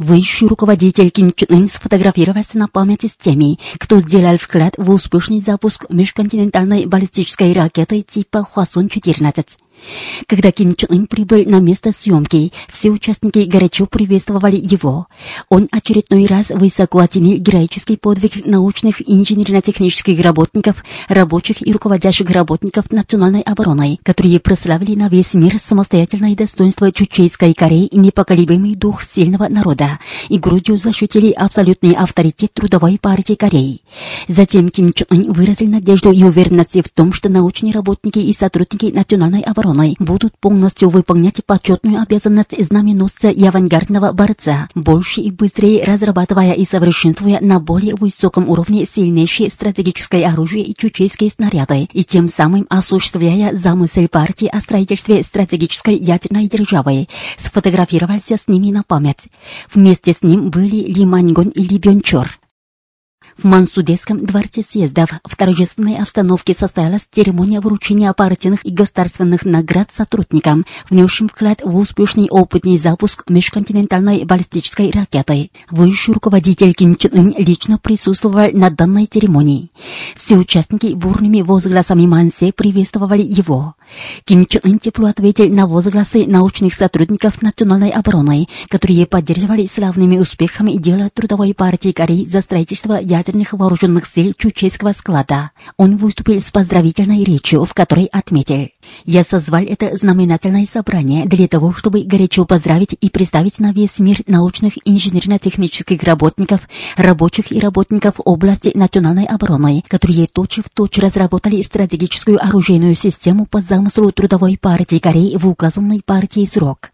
Высший руководитель Ким Чен Ын сфотографировался на памяти с теми, кто сделал вклад в успешный запуск межконтинентальной баллистической ракеты типа Хвасон-14. Когда Ким Чен Ын прибыл на место съемки, все участники горячо приветствовали его. Он очередной раз высоко оценил героический подвиг научных инженерно-технических работников, рабочих и руководящих работников национальной обороны, которые прославили на весь мир самостоятельное достоинство Чучейской Кореи и непоколебимый дух сильного народа, и грудью защитили абсолютный авторитет Трудовой партии Кореи. Затем Ким Чен Ын выразил надежду и уверенность в том, что научные работники и сотрудники национальной обороны обороной будут полностью выполнять почетную обязанность знаменосца и авангардного борца, больше и быстрее разрабатывая и совершенствуя на более высоком уровне сильнейшие стратегическое оружие и чучейские снаряды, и тем самым осуществляя замысел партии о строительстве стратегической ядерной державы, сфотографировался с ними на память. Вместе с ним были Ли Маньгон и Ли Бёнчор. В Мансудейском дворце съездов в торжественной обстановке состоялась церемония вручения партийных и государственных наград сотрудникам, внесшим вклад в успешный опытный запуск межконтинентальной баллистической ракеты. Высший руководитель Ким Чен Ын лично присутствовал на данной церемонии. Все участники бурными возгласами Мансе приветствовали его. Ким Чен Ын тепло ответил на возгласы научных сотрудников национальной обороны, которые поддерживали славными успехами дело Трудовой партии Кореи за строительство ядерных вооруженных сил Чучейского склада. Он выступил с поздравительной речью, в которой отметил «Я созвал это знаменательное собрание для того, чтобы горячо поздравить и представить на весь мир научных инженерно-технических работников, рабочих и работников области национальной обороны, которые точь-в-точь разработали стратегическую оружейную систему по замыслу Трудовой партии Кореи в указанной партии срок».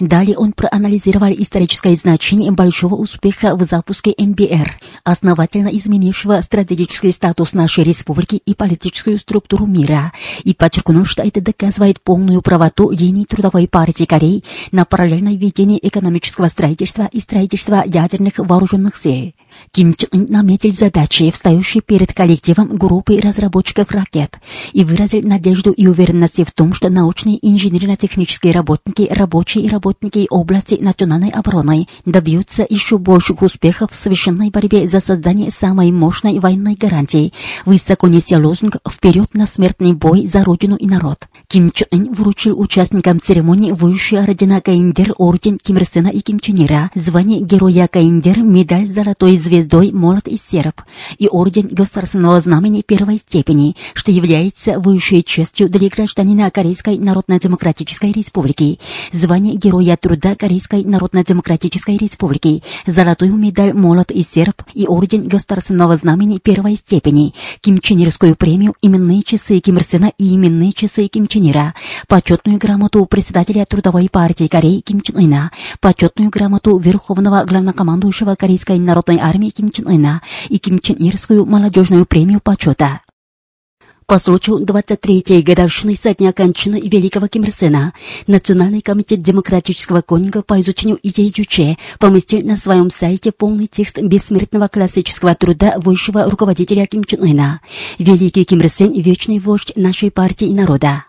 Далее он проанализировал историческое значение большого успеха в запуске МБР, основательно изменившего стратегический статус нашей республики и политическую структуру мира, и подчеркнул, что это доказывает полную правоту линий Трудовой партии Кореи на параллельное ведение экономического строительства и строительства ядерных вооруженных сил. Ким Чен наметил задачи, встающие перед коллективом группы разработчиков ракет, и выразил надежду и уверенность в том, что научные и инженерно-технические работники, рабочие и работники области национальной обороны добьются еще больших успехов в священной борьбе за создание самой мощной военной гарантии, высоко неся лозунг «Вперед на смертный бой за Родину и народ». Ким Чен Ын вручил участникам церемонии высшие ордена Каиндер, орден Ким Ир Сена и Ким Чен Ира, звание Героя Каиндер, медаль золотой звездой молот и серп и орден государственного знамени первой степени, что является высшей честью для гражданина Корейской Народно-Демократической Республики, звание Героя Труда Корейской Народно-Демократической Республики, золотую медаль молот и серп и орден государственного знамени первой степени, Ким Чен Ирскую премию, именные часы Ким Ир Сена и именные часы Ким Чен Ира, почетную грамоту председателя Трудовой партии Кореи Ким Чен Ына, почетную грамоту Верховного главнокомандующего Корейской народной армии Ким Чен Ына. И Ким Чен Ирскую молодежную премию почета. По случаю 23-й годовщины со дня кончины великого Ким Ир Сена, Национальный комитет демократического конинга по изучению идей Чуче поместил на своем сайте полный текст бессмертного классического труда высшего руководителя Ким Чен Ына. Великий Ким Ир Сен – вечный вождь нашей партии и народа.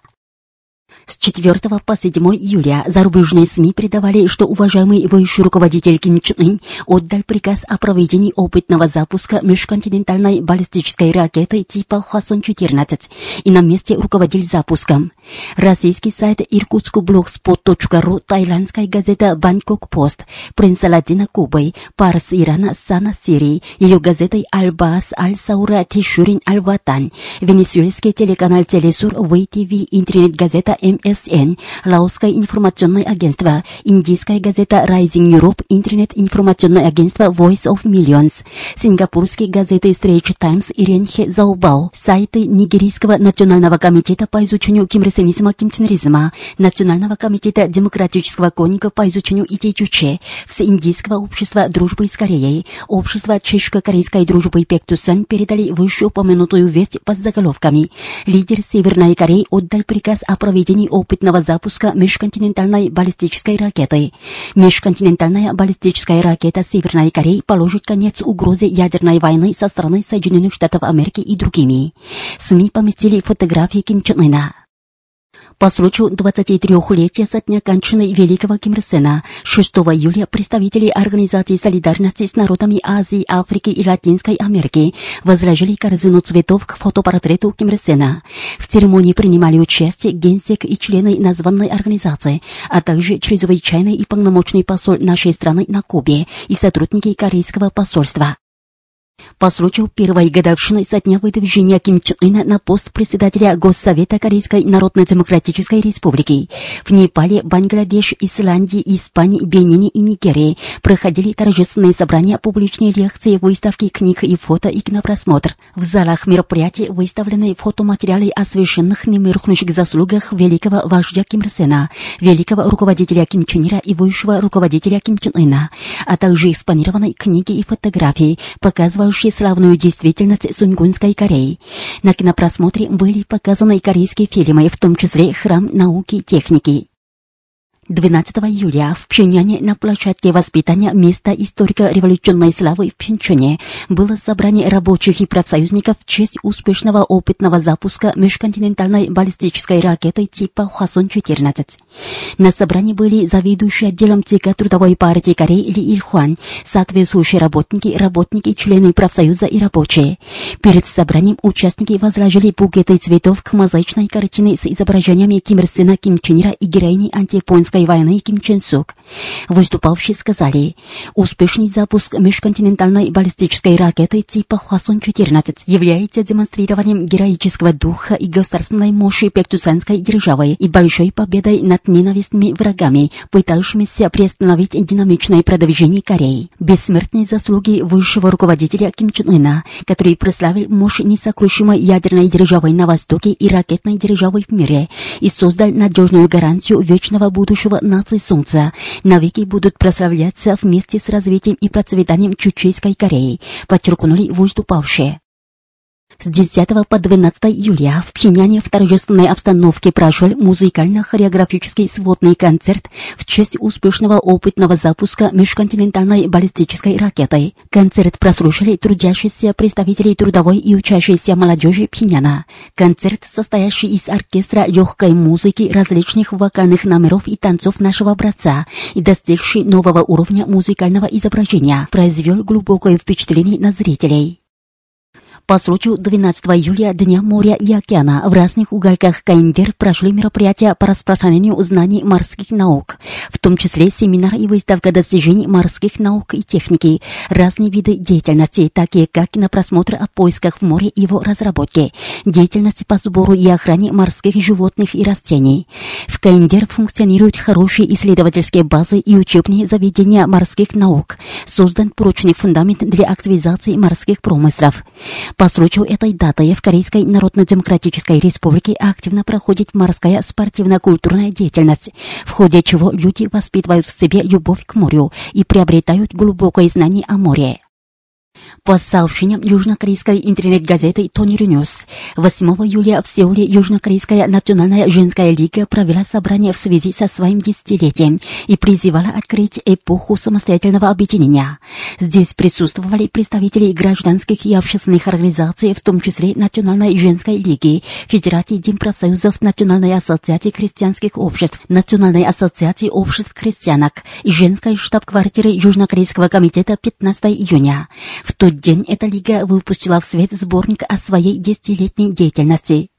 С 4 по 7 июля зарубежные СМИ передавали, что уважаемый высший руководитель Ким Чен Ын отдал приказ о проведении опытного запуска межконтинентальной баллистической ракеты типа Хвасон-14 и на месте руководил запуском. Российский сайт irkutskblogspot.ru, тайландская газета Бангкок Пост, принц Аладдина Кубы, Парс Ирана Сана Сирии, ее газетой Аль-Бас Аль-Саура Тишурин Аль-Ватан, венесуэльский телеканал Телесур ВТВ, интернет-газета МСН, Лаосское информационное агентство, индийская газета Rising Europe, интернет-информационное агентство Voice of Millions, сингапурские газеты Straits Times и Ренхе Заобао, сайты Нигерийского национального комитета по изучению кимрсенизма кимченризма, Национального комитета демократического конника по изучению идей Чуче, Всеиндийского общества дружбы с Кореей, Общество чешско-корейской дружбы Пектусан передали вышеупомянутую весть под заголовками «Лидер Северной Кореи отдал приказ о проведении опытного запуска межконтинентальной баллистической ракеты. Межконтинентальная баллистическая ракета Северной Кореи положит конец угрозе ядерной войны со стороны Соединенных Штатов Америки и другими. СМИ поместили фотографии Ким Чен Ына. По случаю 23-летия со дня кончины великого Ким Ир Сена 6 июля представители Организации солидарности с народами Азии, Африки и Латинской Америки возложили корзину цветов к фотопортрету Ким Ир Сена. В церемонии принимали участие генсек и члены названной организации, а также чрезвычайный и полномочный посол нашей страны на Кубе и сотрудники корейского посольства. По случаю первой годовщины со дня выдвижения Ким Чен Ына на пост председателя Госсовета Корейской Народно-Демократической Республики в Непале, Бангладеш, Исландии, Испании, Бенине и Нигерии проходили торжественные собрания, публичные лекции, выставки книг и фото и кинопросмотр. В залах мероприятий выставлены фотоматериалы о совершенных немеркнущих заслугах великого вождя Ким Ир Сена, великого руководителя Ким Чен Ира и высшего руководителя Ким Чен Ына, а также экспонированы книги и фотографии, показывающие показывающие славную действительность Сунгунской Кореи. На кинопросмотре были показаны корейские фильмы, в том числе «Храм науки и техники». 12 июля в Пхеньяне на площадке воспитания места историко-революционной славы в Пхенчоне было собрание рабочих и профсоюзников в честь успешного опытного запуска межконтинентальной баллистической ракеты типа Хвасон-14. На собрании были заведующие отделом ЦК Трудовой партии Кореи Ли Ильхуан, соответствующие работники, работники, члены профсоюза и рабочие. Перед собранием участники возложили букеты цветов к мозаичной картине с изображениями Ким Ир Сена, Ким Чен Ира и героини антияпонской Корейской войны Ким Чен Сук. Выступавшие сказали, успешный запуск межконтинентальной баллистической ракеты типа Хвасон-14 является демонстрированием героического духа и государственной мощи Пектусанской державы и большой победой над ненавистными врагами, пытающимися приостановить динамичное продвижение Кореи. Бессмертные заслуги высшего руководителя Ким Чен Ына, который прославил мощь несокрушимой ядерной державы на Востоке и ракетной державы в мире и создал надежную гарантию вечного будущего будущего нации Солнца навеки будут прославляться вместе с развитием и процветанием Чучейской Кореи, подчеркнули выступавшие. С 10 по 12 июля в Пхеньяне в торжественной обстановке прошел музыкально-хореографический сводный концерт в честь успешного опытного запуска межконтинентальной баллистической ракеты. Концерт прослушали трудящиеся представители трудовой и учащейся молодежи Пхеньяна. Концерт, состоящий из оркестра легкой музыки, различных вокальных номеров и танцов нашего образца и достигший нового уровня музыкального изображения, произвел глубокое впечатление на зрителей. По случаю 12 июля Дня моря и океана в разных уголках КНДР прошли мероприятия по распространению знаний морских наук, в том числе семинар и выставка достижений морских наук и техники, разные виды деятельности, такие как кинопросмотр о поисках в море и его разработке, деятельность по сбору и охране морских животных и растений. В КНДР функционируют хорошие исследовательские базы и учебные заведения морских наук. Создан прочный фундамент для активизации морских промыслов. По случаю этой даты в Корейской Народно-Демократической Республике активно проходит морская спортивно-культурная деятельность, в ходе чего люди воспитывают в себе любовь к морю и приобретают глубокое знание о море. По сообщениям южнокорейской интернет-газеты Тониль News, 8 июля в Сеуле Южнокорейская национальная женская лига провела собрание в связи со своим десятилетием и призывала открыть эпоху самостоятельного объединения. Здесь присутствовали представители гражданских и общественных организаций, в том числе Национальной женской лиги, Федерации Демпрофсоюзов Национальной ассоциации крестьянских обществ, Национальной ассоциации обществ крестьянок и женской штаб-квартиры Южнокорейского комитета 15 июня. В тот день эта лига выпустила в свет сборник о своей десятилетней деятельности.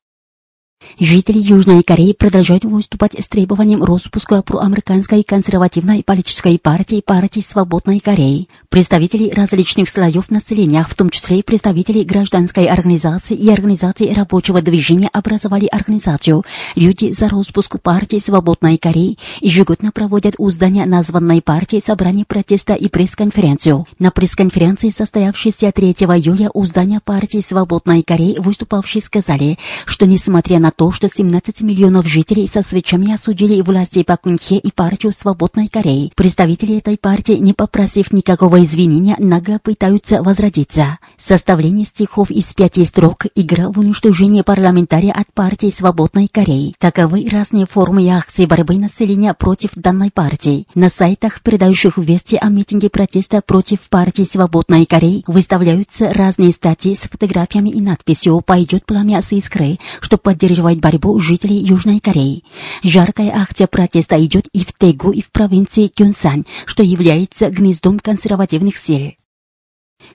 Жители Южной Кореи продолжают выступать с требованием распуска проамериканской консервативной политической партии партии Свободной Кореи. Представители различных слоев населения, в том числе представители гражданской организации и организации рабочего движения образовали организацию «Люди за распуск партии Свободной Кореи» ежегодно проводят у здания названной партии собрание протеста и пресс-конференцию. На пресс-конференции, состоявшейся 3 июля у здания партии Свободной Кореи, выступавшие сказали, что несмотря на то, что 17 миллионов жителей со свечами осудили власти Пак Кунхе и партию Свободной Кореи. Представители этой партии, не попросив никакого извинения, нагло пытаются возродиться. Составление стихов из пяти строк – игра в уничтожение парламентария от партии Свободной Кореи. Таковы разные формы и акции борьбы населения против данной партии. На сайтах, передающих вести о митинге протеста против партии Свободной Кореи, выставляются разные статьи с фотографиями и надписью «Пойдет пламя с искры», что поддерживает поддерживать борьбу жителей Южной Кореи. Жаркая акция протеста идет и в Тегу, и в провинции Кюнсан, что является гнездом консервативных сил.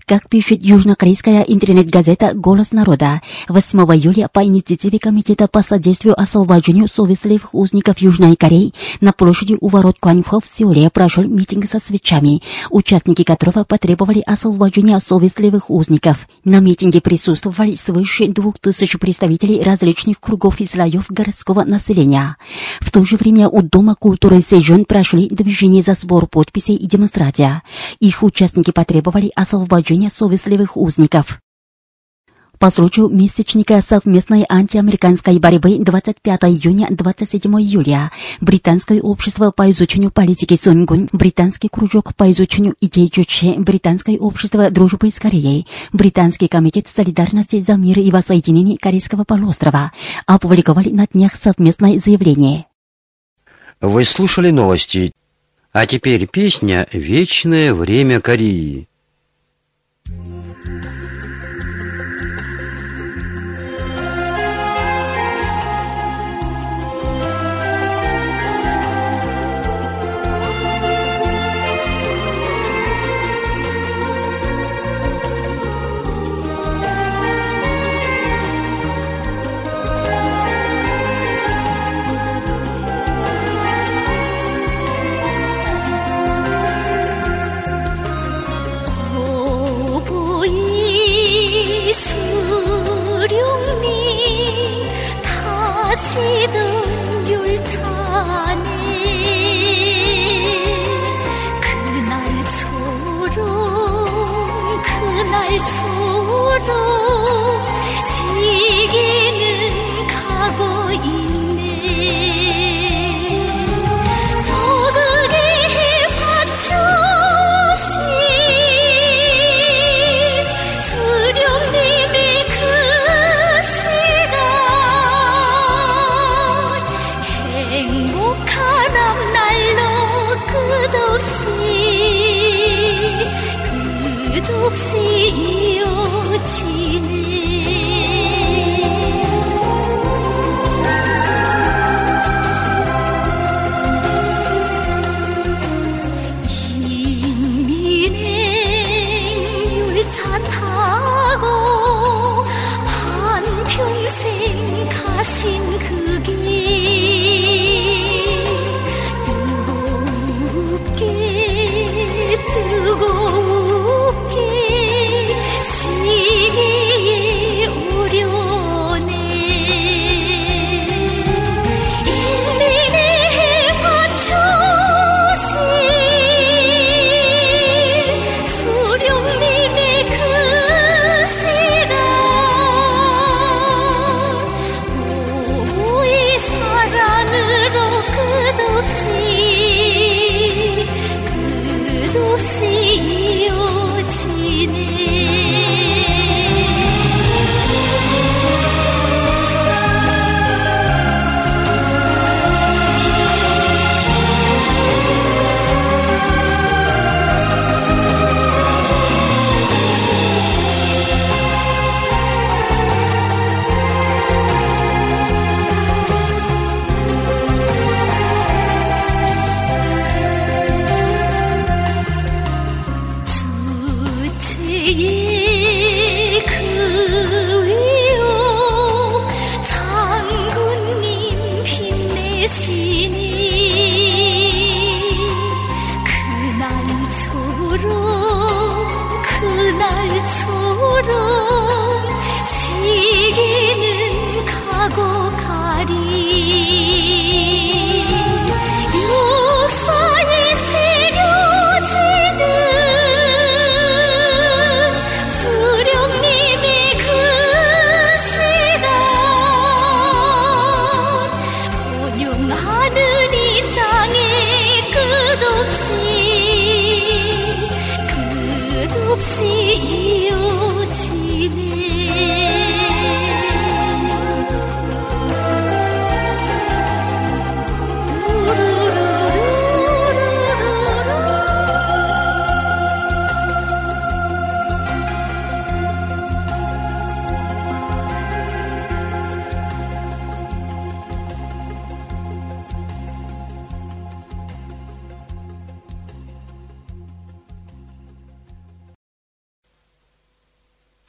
Как пишет южнокорейская интернет-газета «Голос народа», 8 июля по инициативе Комитета по содействию освобождению совестливых узников Южной Кореи на площади у ворот Куаньхо в Сеуле прошел митинг со свечами, участники которого потребовали освобождения совестливых узников. На митинге присутствовали свыше двух тысяч представителей различных кругов и слоев городского населения. В то же время у Дома культуры Сейжон прошли движения за сбор подписей и демонстрация. Их участники потребовали освобождения освобождения совестливых узников. По случаю месячника совместной антиамериканской борьбы 25 июня 27 июля Британское общество по изучению политики Сунгун, Британский кружок по изучению идей Чуче, Британское общество дружбы с Кореей, Британский комитет солидарности за мир и воссоединение Корейского полуострова опубликовали на днях совместное заявление. Вы слушали новости. А теперь песня «Вечное время Кореи». Bye. छोड़ो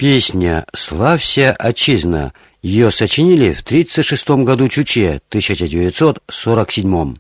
Песня «Славься, отчизна» ее сочинили в 1936 году Чуче, 1947.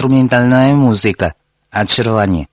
Инструментальная музыка. Очарование.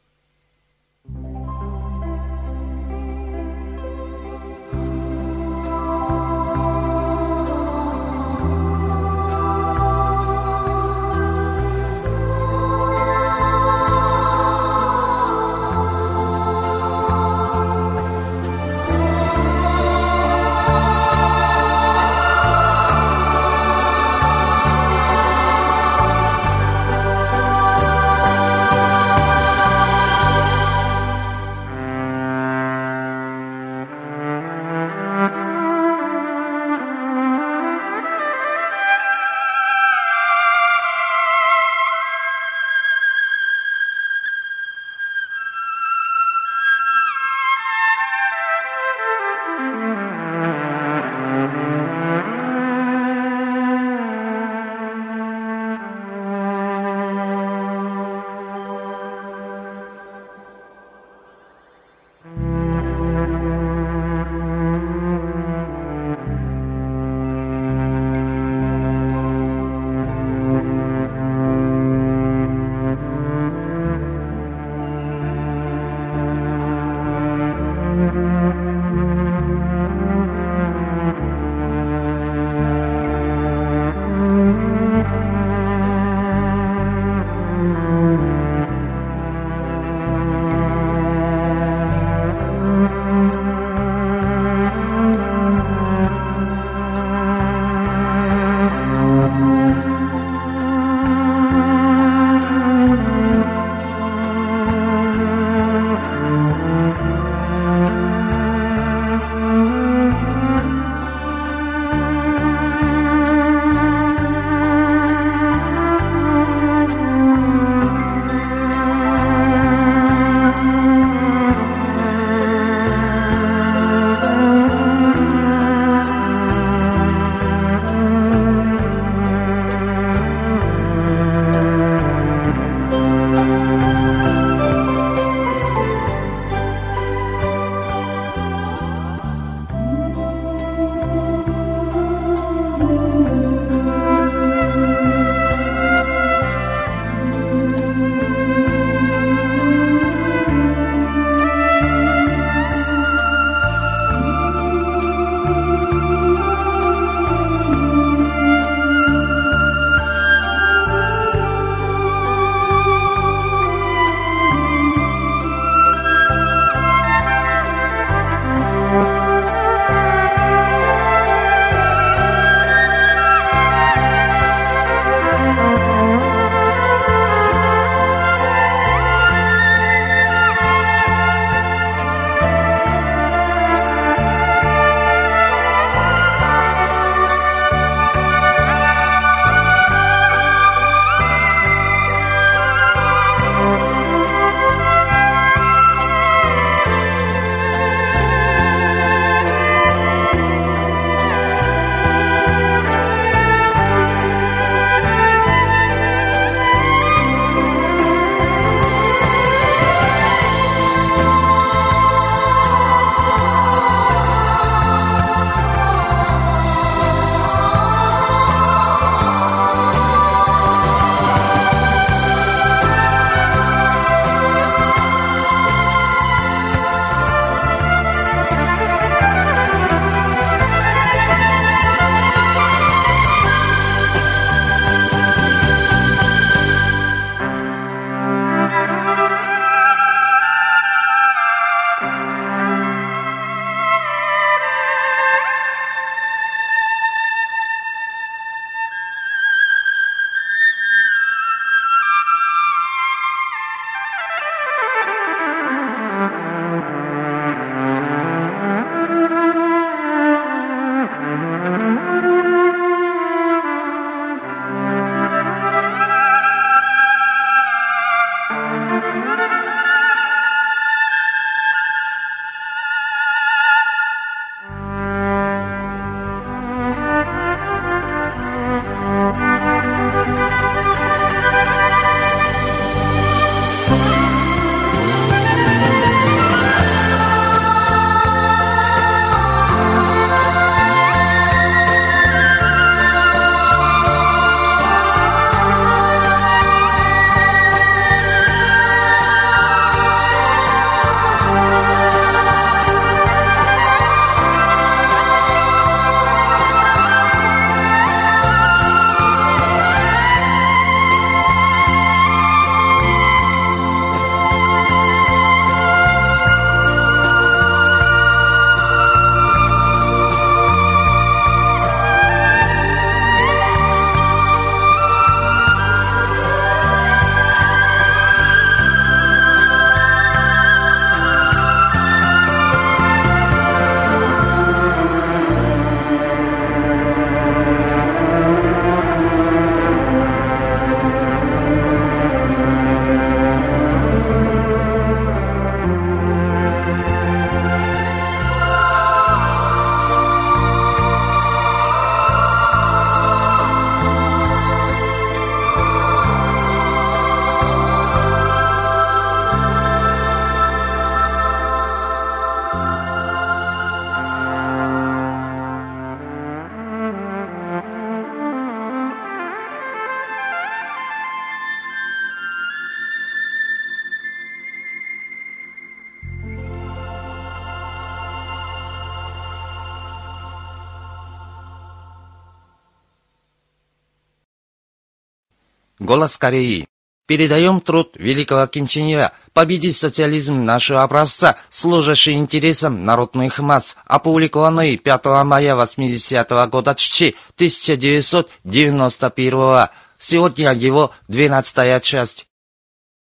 «Голос Кореи». Передаем труд великого Ким Чен Ира «Победить социализм нашего образца, служащий интересам народных масс», опубликованный 5 мая 80 -го года 1991 Сегодня его 12 часть.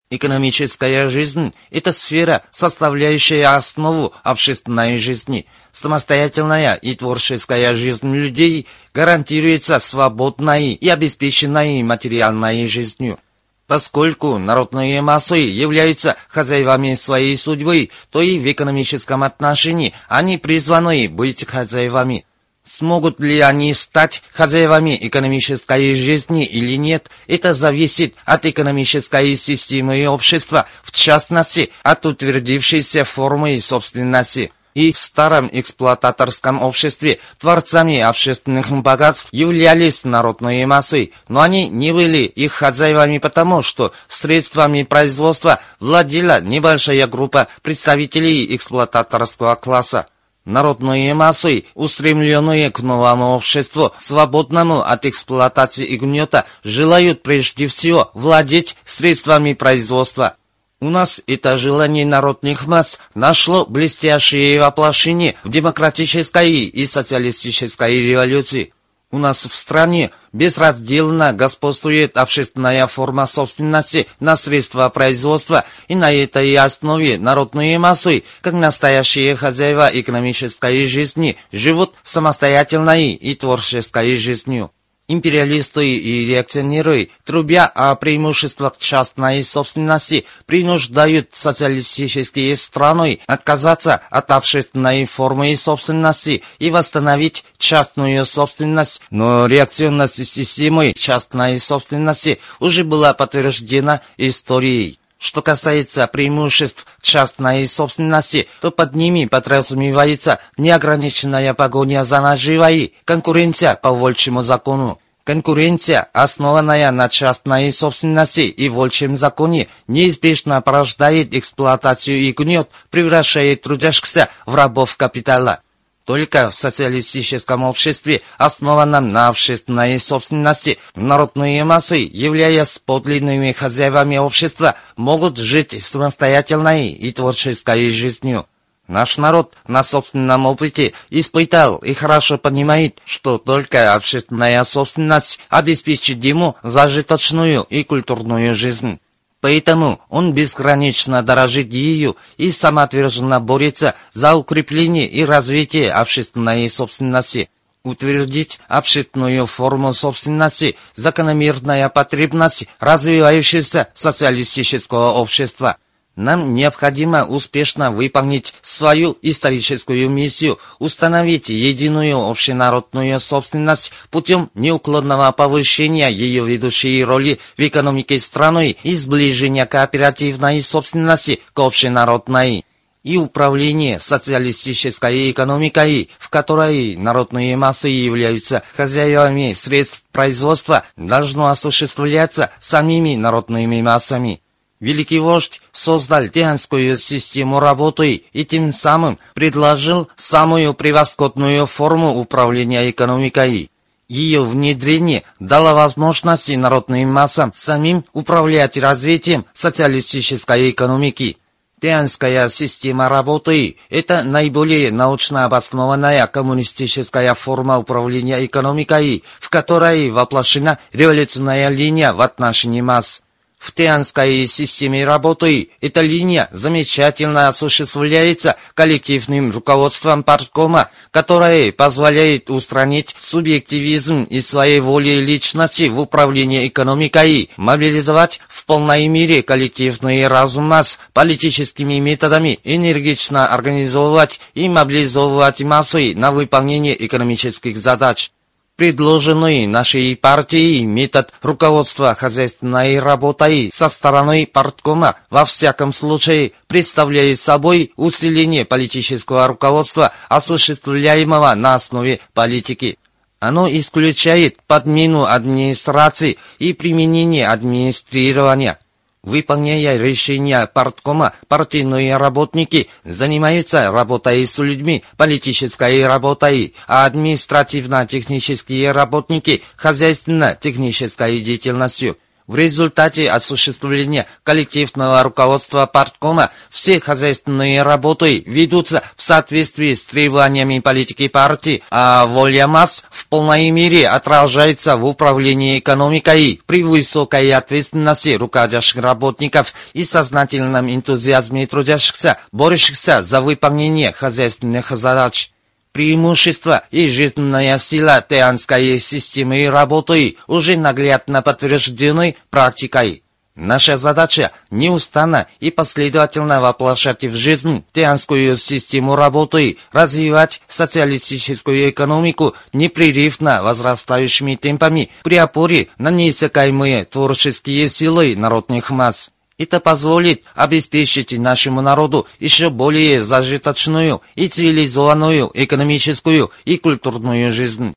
Экономическая жизнь – это сфера, составляющая основу общественной жизни. Самостоятельная и творческая жизнь людей гарантируется свободной и обеспеченной материальной жизнью. Поскольку народные массы являются хозяевами своей судьбы, то и в экономическом отношении они призваны быть хозяевами. Смогут ли они стать хозяевами экономической жизни или нет, это зависит от экономической системы общества, в частности, от утвердившейся формы собственности. И в старом эксплуататорском обществе творцами общественных богатств являлись народные массы, но они не были их хозяевами потому, что средствами производства владела небольшая группа представителей эксплуататорского класса. Народные массы, устремленные к новому обществу, свободному от эксплуатации и гнета, желают прежде всего владеть средствами производства. У нас это желание народных масс нашло блестящее воплощение в демократической и социалистической революции. У нас в стране безраздельно господствует общественная форма собственности на средства производства, и на этой основе народные массы, как настоящие хозяева экономической жизни, живут самостоятельной и творческой жизнью. Империалисты и реакционеры, трубя о преимуществах частной собственности, принуждают социалистические страны отказаться от общественной формы собственности и восстановить частную собственность, но реакционность системы частной собственности уже была подтверждена историей. Что касается преимуществ частной собственности, то под ними подразумевается неограниченная погоня за наживой, конкуренция по волчьему закону. Конкуренция, основанная на частной собственности и волчьем законе, неизбежно порождает эксплуатацию и гнет, превращает трудящихся в рабов капитала. Только в социалистическом обществе, основанном на общественной собственности, народные массы, являясь подлинными хозяевами общества, могут жить самостоятельной и творческой жизнью. Наш народ на собственном опыте испытал и хорошо понимает, что только общественная собственность обеспечит ему зажиточную и культурную жизнь. Поэтому он безгранично дорожит ею и самоотверженно борется за укрепление и развитие общественной собственности. Утвердить общественную форму собственности – закономерная потребность развивающегося социалистического общества – нам необходимо успешно выполнить свою историческую миссию, установить единую общенародную собственность путем неуклонного повышения ее ведущей роли в экономике страны и сближения кооперативной собственности к общенародной и управление социалистической экономикой, в которой народные массы являются хозяевами средств производства, должно осуществляться самими народными массами. Великий вождь создал тианскую систему работы и тем самым предложил самую превосходную форму управления экономикой. Ее внедрение дало возможности народным массам самим управлять развитием социалистической экономики. Тианская система работы – это наиболее научно обоснованная коммунистическая форма управления экономикой, в которой воплощена революционная линия в отношении масс. В Тианской системе работы эта линия замечательно осуществляется коллективным руководством парткома, которое позволяет устранить субъективизм и своей воли личности в управлении экономикой, мобилизовать в полной мере коллективный разум масс политическими методами, энергично организовывать и мобилизовывать массы на выполнение экономических задач. Предложенный нашей партией метод руководства хозяйственной работой со стороны парткома во всяком случае представляет собой усиление политического руководства, осуществляемого на основе политики. Оно исключает подмену администрации и применение администрирования. Выполняя решения парткома, партийные работники занимаются работой с людьми, политической работой, а административно-технические работники – хозяйственно-технической деятельностью. В результате осуществления коллективного руководства парткома все хозяйственные работы ведутся в соответствии с требованиями политики партии, а воля масс в полной мере отражается в управлении экономикой при высокой ответственности руководящих работников и сознательном энтузиазме трудящихся, борющихся за выполнение хозяйственных задач. Преимущество и жизненная сила теанской системы работы уже наглядно подтверждены практикой. Наша задача неустанно и последовательно воплощать в жизнь теанскую систему работы, развивать социалистическую экономику непрерывно возрастающими темпами при опоре на неиссякаемые творческие силы народных масс. Это позволит обеспечить нашему народу еще более зажиточную и цивилизованную экономическую и культурную жизнь.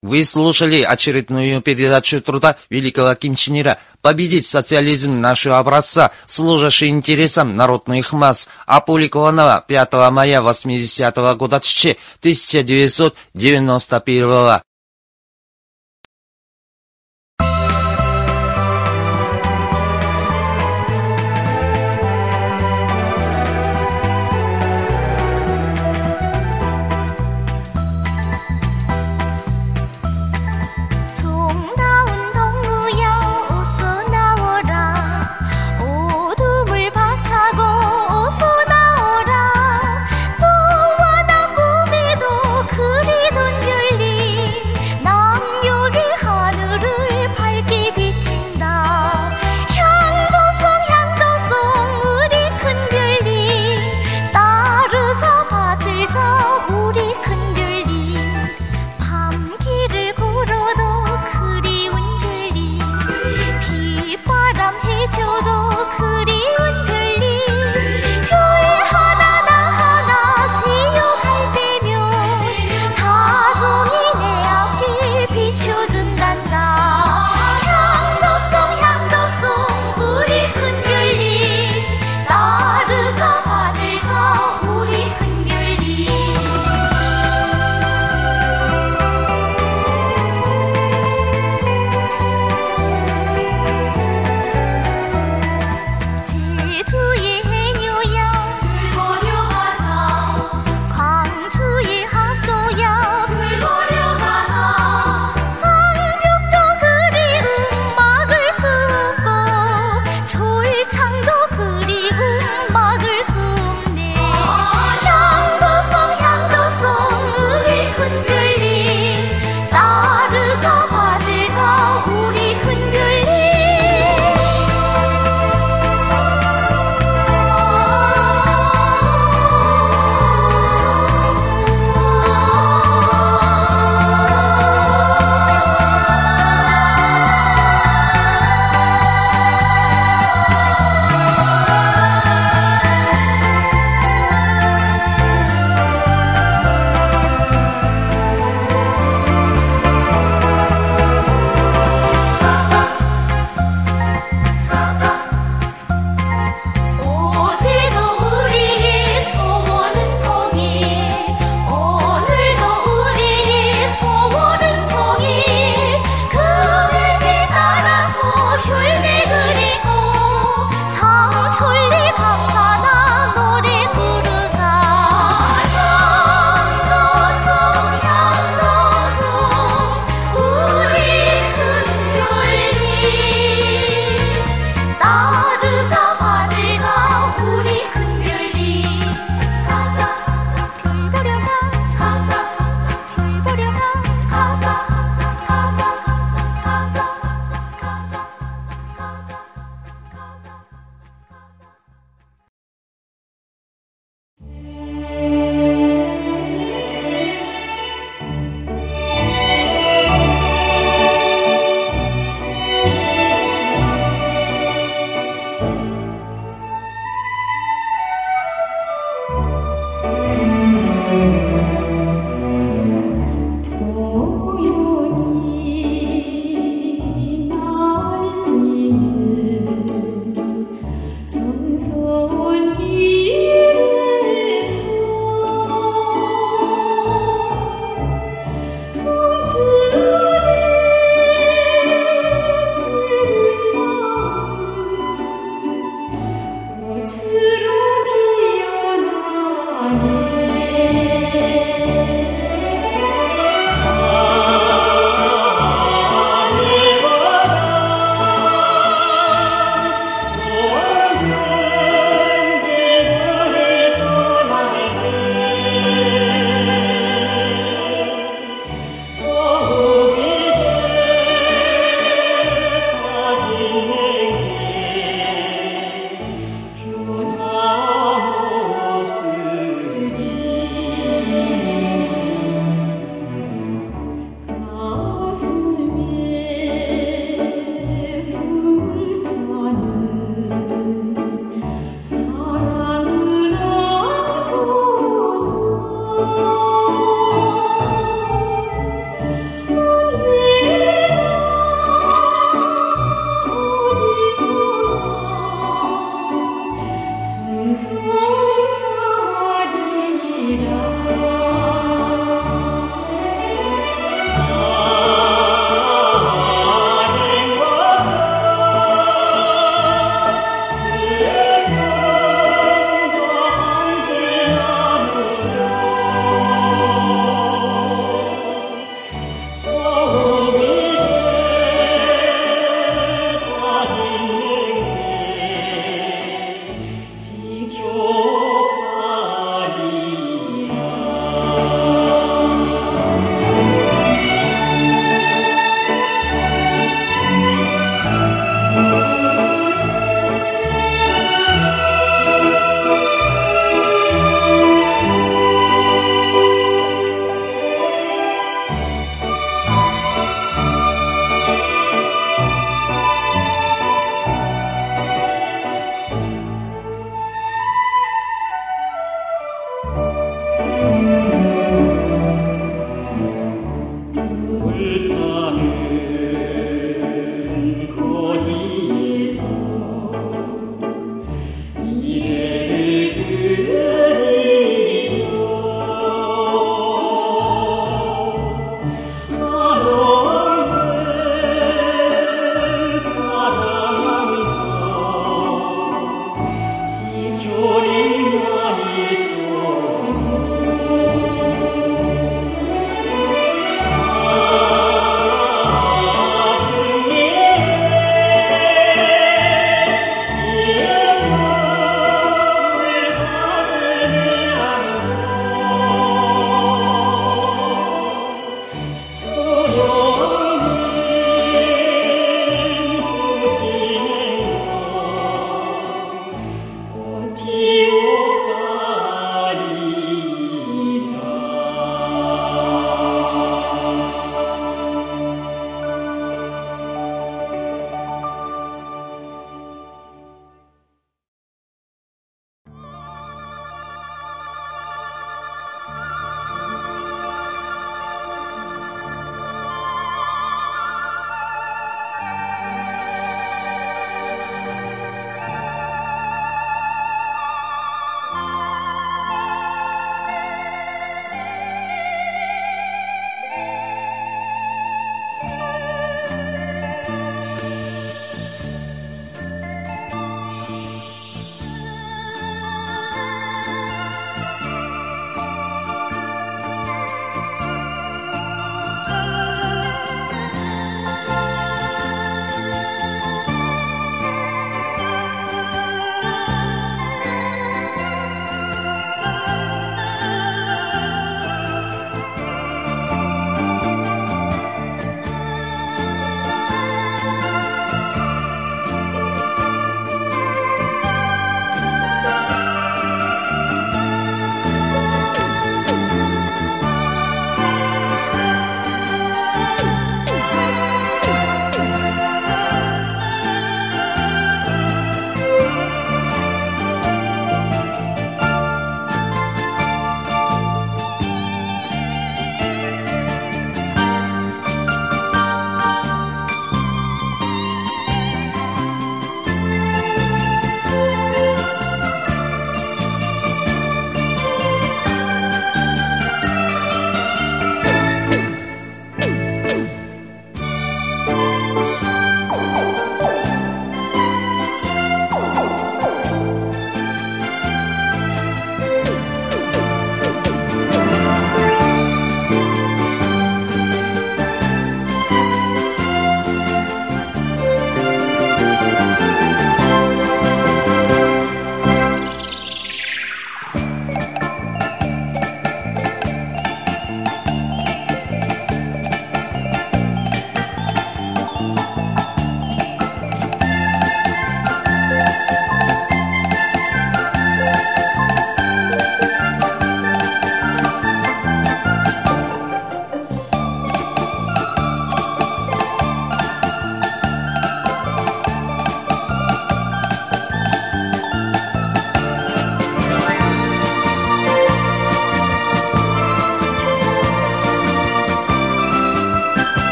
Вы слушали очередную передачу труда великого Ким «Победить социализм нашего образца, служащий интересам народных масс», опубликованного 5 мая 80 -го года 1991정